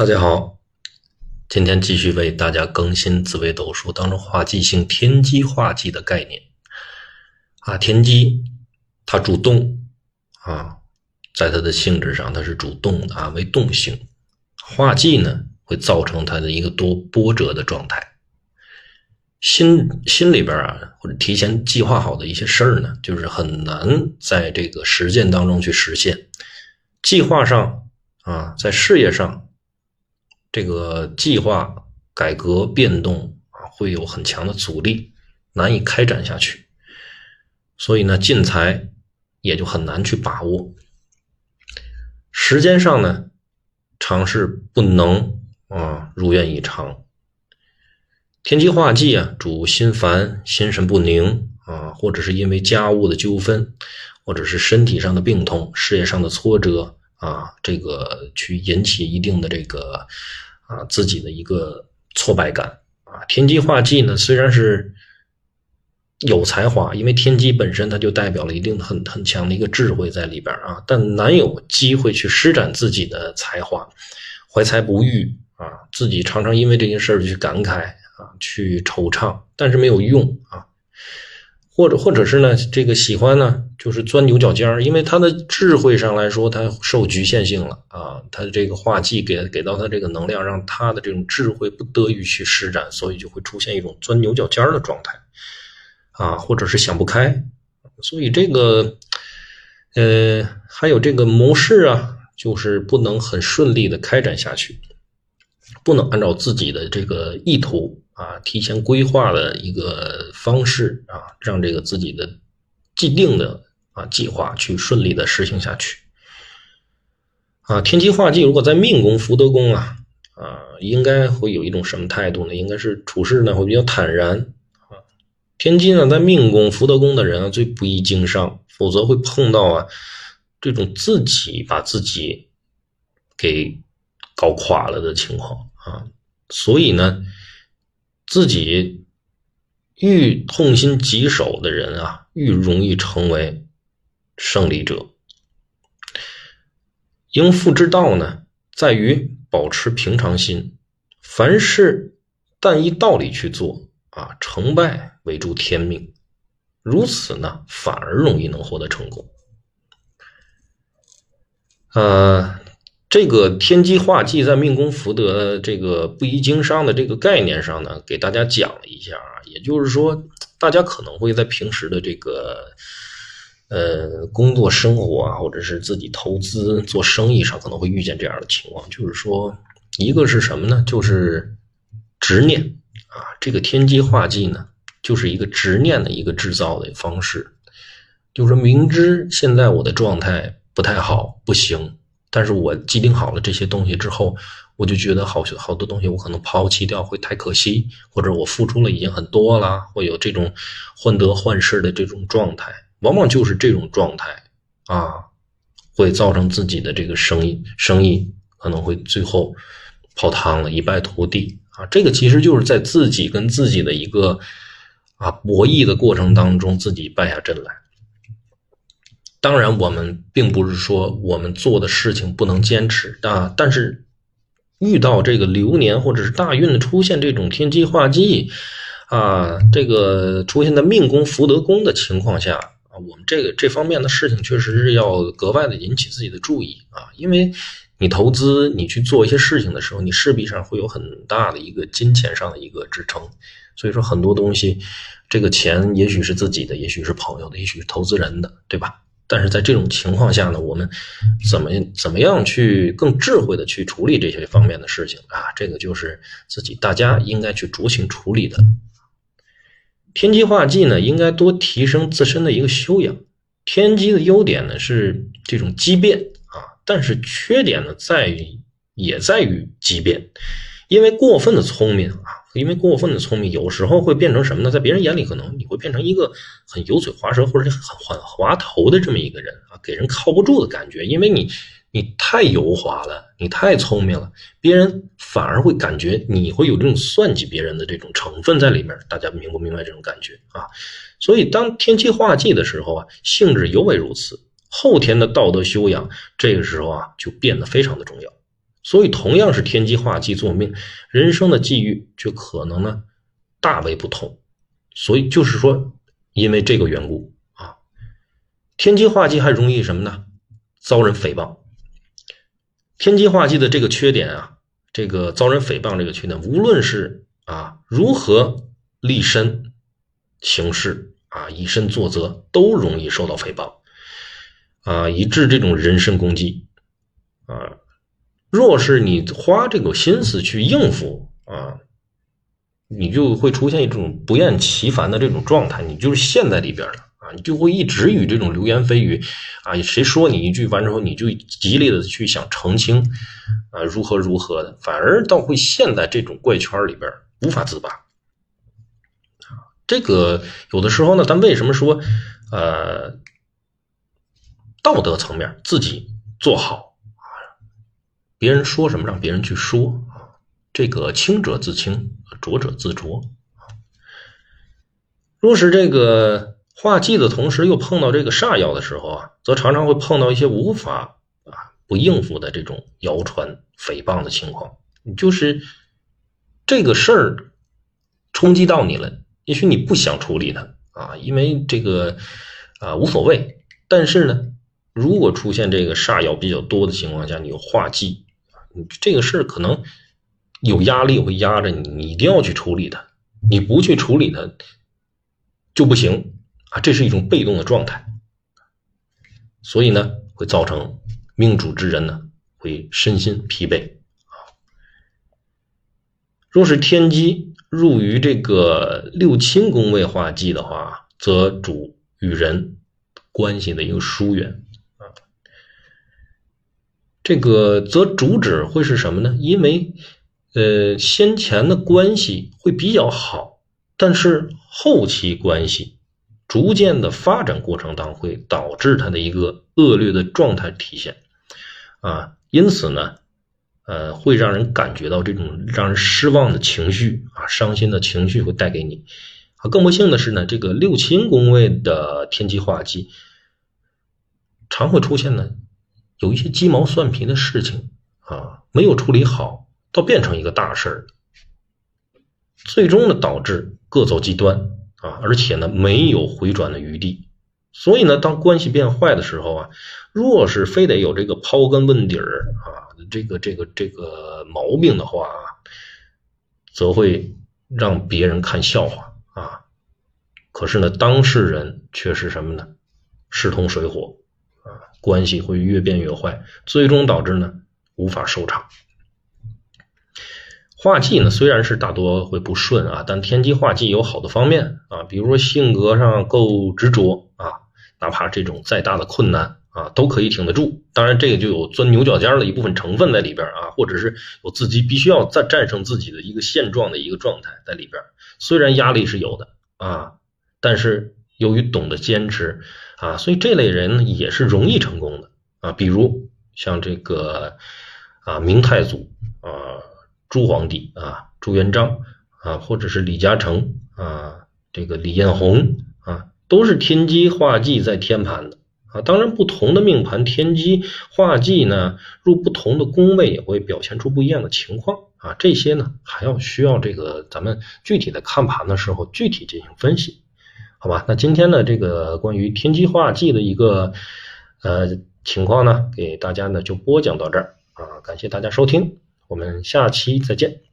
大家好，今天继续为大家更新紫微斗数当中化忌星天机化忌的概念。啊，天机它主动啊，在它的性质上它是主动的啊，为动性。化忌呢，会造成它的一个多波折的状态。心心里边啊，或者提前计划好的一些事儿呢，就是很难在这个实践当中去实现。计划上啊，在事业上。这个计划改革变动啊，会有很强的阻力，难以开展下去，所以呢，进财也就很难去把握。时间上呢，尝试不能啊如愿以偿。天机化忌啊，主心烦、心神不宁啊，或者是因为家务的纠纷，或者是身体上的病痛、事业上的挫折。啊，这个去引起一定的这个啊自己的一个挫败感啊。天机化忌呢，虽然是有才华，因为天机本身它就代表了一定很很强的一个智慧在里边啊，但难有机会去施展自己的才华，怀才不遇啊，自己常常因为这件事去感慨啊，去惆怅，但是没有用啊。或者，或者是呢，这个喜欢呢，就是钻牛角尖儿，因为他的智慧上来说，他受局限性了啊，他的这个画技给给到他这个能量，让他的这种智慧不得于去施展，所以就会出现一种钻牛角尖儿的状态啊，或者是想不开，所以这个，呃，还有这个谋事啊，就是不能很顺利的开展下去，不能按照自己的这个意图。啊，提前规划的一个方式啊，让这个自己的既定的啊计划去顺利的实行下去。啊，天机化忌如果在命宫、福德宫啊啊，应该会有一种什么态度呢？应该是处事呢会比较坦然啊。天机呢在命宫、福德宫的人啊，最不宜经商，否则会碰到啊这种自己把自己给搞垮了的情况啊。所以呢。自己愈痛心疾首的人啊，愈容易成为胜利者。应付之道呢，在于保持平常心，凡事但依道理去做啊，成败为助天命，如此呢，反而容易能获得成功。呃。这个天机化忌在命宫福德这个不宜经商的这个概念上呢，给大家讲了一下啊，也就是说，大家可能会在平时的这个呃工作生活啊，或者是自己投资做生意上，可能会遇见这样的情况，就是说，一个是什么呢？就是执念啊，这个天机化忌呢，就是一个执念的一个制造的方式，就是明知现在我的状态不太好，不行。但是我既定好了这些东西之后，我就觉得好好多东西我可能抛弃掉会太可惜，或者我付出了已经很多了，会有这种患得患失的这种状态，往往就是这种状态啊，会造成自己的这个生意生意可能会最后泡汤了，一败涂地啊。这个其实就是在自己跟自己的一个啊博弈的过程当中，自己败下阵来。当然，我们并不是说我们做的事情不能坚持啊，但是遇到这个流年或者是大运的出现，这种天机化忌啊，这个出现在命宫、福德宫的情况下，我们这个这方面的事情确实是要格外的引起自己的注意啊，因为你投资、你去做一些事情的时候，你势必上会有很大的一个金钱上的一个支撑，所以说很多东西，这个钱也许是自己的，也许是朋友的，也许是投资人的，对吧？但是在这种情况下呢，我们怎么怎么样去更智慧的去处理这些方面的事情啊？这个就是自己大家应该去酌情处理的。天机化忌呢，应该多提升自身的一个修养。天机的优点呢是这种机变啊，但是缺点呢在于也在于机变，因为过分的聪明啊。因为过分的聪明，有时候会变成什么呢？在别人眼里，可能你会变成一个很油嘴滑舌或者是很很滑头的这么一个人啊，给人靠不住的感觉。因为你你太油滑了，你太聪明了，别人反而会感觉你会有这种算计别人的这种成分在里面。大家明不明白这种感觉啊？所以当天气化忌的时候啊，性质尤为如此。后天的道德修养，这个时候啊，就变得非常的重要。所以同样是天机化忌作命，人生的际遇却可能呢大为不同。所以就是说，因为这个缘故啊，天机化忌还容易什么呢？遭人诽谤。天机化忌的这个缺点啊，这个遭人诽谤这个缺点，无论是啊如何立身行事啊，以身作则，都容易受到诽谤啊，以致这种人身攻击啊。若是你花这个心思去应付啊。你就会出现一种不厌其烦的这种状态，你就是陷在里边了你就会一直与这种流言蜚语啊，谁说你一句完之后，你就极力的去想澄清啊，如何如何的，反而倒会陷在这种怪圈里边，无法自拔！这个有的时候呢，咱为什么说呃，道德层面自己做好啊，别人说什么让别人去说啊。这个清者自清，浊者自浊。若是这个化忌的同时又碰到这个煞药的时候啊，则常常会碰到一些无法啊不应付的这种谣传诽谤的情况。就是这个事儿冲击到你了，也许你不想处理它啊，因为这个啊无所谓。但是呢，如果出现这个煞药比较多的情况下，你有化忌你这个事儿可能。有压力会压着你，你一定要去处理它。你不去处理它就不行啊！这是一种被动的状态，所以呢，会造成命主之人呢会身心疲惫啊。若是天机入于这个六亲宫位化忌的话，则主与人关系的一个疏远啊。这个则主旨会是什么呢？因为呃，先前的关系会比较好，但是后期关系逐渐的发展过程当中，会导致他的一个恶劣的状态体现啊，因此呢，呃，会让人感觉到这种让人失望的情绪啊，伤心的情绪会带给你啊。更不幸的是呢，这个六亲宫位的天机化忌，常会出现呢，有一些鸡毛蒜皮的事情啊，没有处理好。倒变成一个大事儿，最终呢导致各走极端啊，而且呢没有回转的余地。所以呢，当关系变坏的时候啊，若是非得有这个刨根问底儿啊，这个这个这个毛病的话，则会让别人看笑话啊。可是呢，当事人却是什么呢？势同水火啊，关系会越变越坏，最终导致呢无法收场。化忌呢，虽然是大多会不顺啊，但天机化忌有好的方面啊，比如说性格上够执着啊，哪怕这种再大的困难啊，都可以挺得住。当然，这个就有钻牛角尖的一部分成分在里边啊，或者是有自己必须要战战胜自己的一个现状的一个状态在里边。虽然压力是有的啊，但是由于懂得坚持啊，所以这类人也是容易成功的啊。比如像这个啊明太祖啊。朱皇帝啊，朱元璋啊，或者是李嘉诚啊，这个李彦宏啊，都是天机化忌在天盘的啊。当然，不同的命盘天机化忌呢，入不同的宫位也会表现出不一样的情况啊。这些呢，还要需要这个咱们具体的看盘的时候具体进行分析，好吧？那今天呢，这个关于天机化忌的一个呃情况呢，给大家呢就播讲到这儿啊，感谢大家收听。我们下期再见。